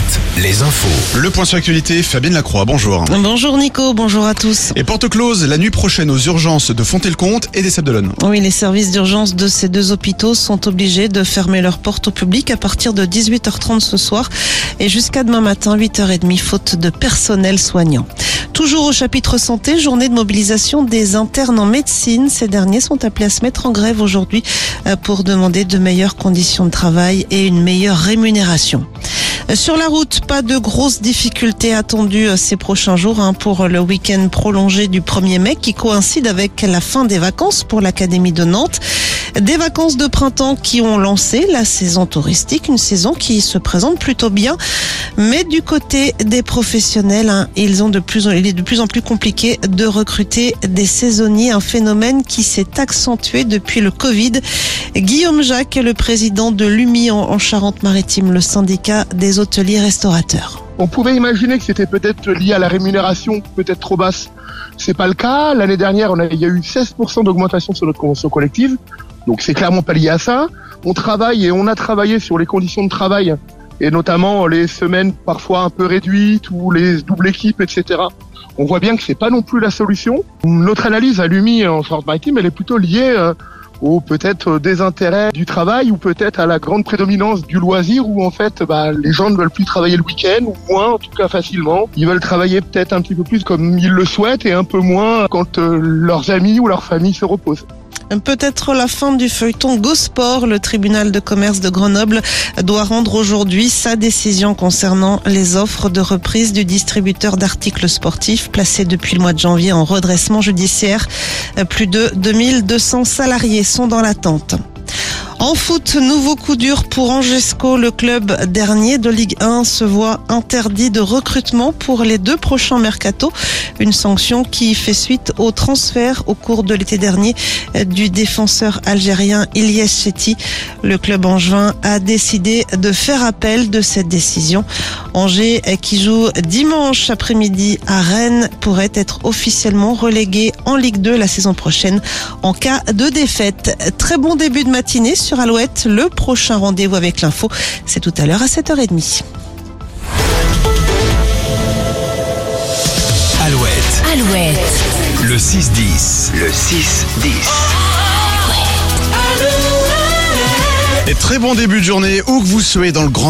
Alouette, les infos. Le point sur l'actualité, Fabienne Lacroix, bonjour. Bonjour Nico, bonjour à tous. Et porte close la nuit prochaine aux urgences de Fontenay-le-Comte et des Sables-d'Olonne. Oui, les services d'urgence de ces deux hôpitaux sont obligés de fermer leurs portes au public à partir de 18h30 ce soir et jusqu'à demain matin 8h30 faute de personnel soignant. Toujours au chapitre santé, journée de mobilisation des internes en médecine. Ces derniers sont appelés à se mettre en grève aujourd'hui euh, pour demander de meilleures conditions de travail et une meilleure rémunération. Sur la route, pas de grosses difficultés attendues euh, ces prochains jours hein, pour le week-end prolongé du 1er mai qui coïncide avec la fin des vacances pour l'Académie de Nantes. Des vacances de printemps qui ont lancé la saison touristique, une saison qui se présente plutôt bien. Mais du côté des professionnels, hein, ils ont de plus en, il est de plus en plus compliqué de recruter des saisonniers, un phénomène qui s'est accentué depuis le Covid. Guillaume Jacques le président de l'UMI en Charente-Maritime, le syndicat des hôteliers restaurateurs. On pouvait imaginer que c'était peut-être lié à la rémunération peut-être trop basse. C'est pas le cas. L'année dernière, il y a eu 16% d'augmentation sur notre convention collective. Donc c'est clairement pas lié à ça. On travaille et on a travaillé sur les conditions de travail et notamment les semaines parfois un peu réduites ou les doubles équipes, etc. On voit bien que c'est pas non plus la solution. Notre analyse à l'UMI en Charente-Maritime, elle est plutôt liée euh, au peut-être désintérêt du travail ou peut-être à la grande prédominance du loisir où en fait bah, les gens ne veulent plus travailler le week-end ou moins en tout cas facilement. Ils veulent travailler peut-être un petit peu plus comme ils le souhaitent et un peu moins quand euh, leurs amis ou leur famille se reposent. Peut-être la fin du feuilleton Gosport. Le tribunal de commerce de Grenoble doit rendre aujourd'hui sa décision concernant les offres de reprise du distributeur d'articles sportifs placé depuis le mois de janvier en redressement judiciaire. Plus de 2200 salariés sont dans l'attente. En foot, nouveau coup dur pour Angesco. Le club dernier de Ligue 1 se voit interdit de recrutement pour les deux prochains mercato. Une sanction qui fait suite au transfert au cours de l'été dernier du défenseur algérien Ilyes Chetty. Le club angevin a décidé de faire appel de cette décision. Angers, qui joue dimanche après-midi à Rennes, pourrait être officiellement relégué en Ligue 2 la saison prochaine en cas de défaite. Très bon début de matinée sur Alouette. Le prochain rendez-vous avec l'info, c'est tout à l'heure à 7h30. Alouette, Alouette. le 6-10. Le 6-10. Et très bon début de journée, où que vous soyez dans le Grand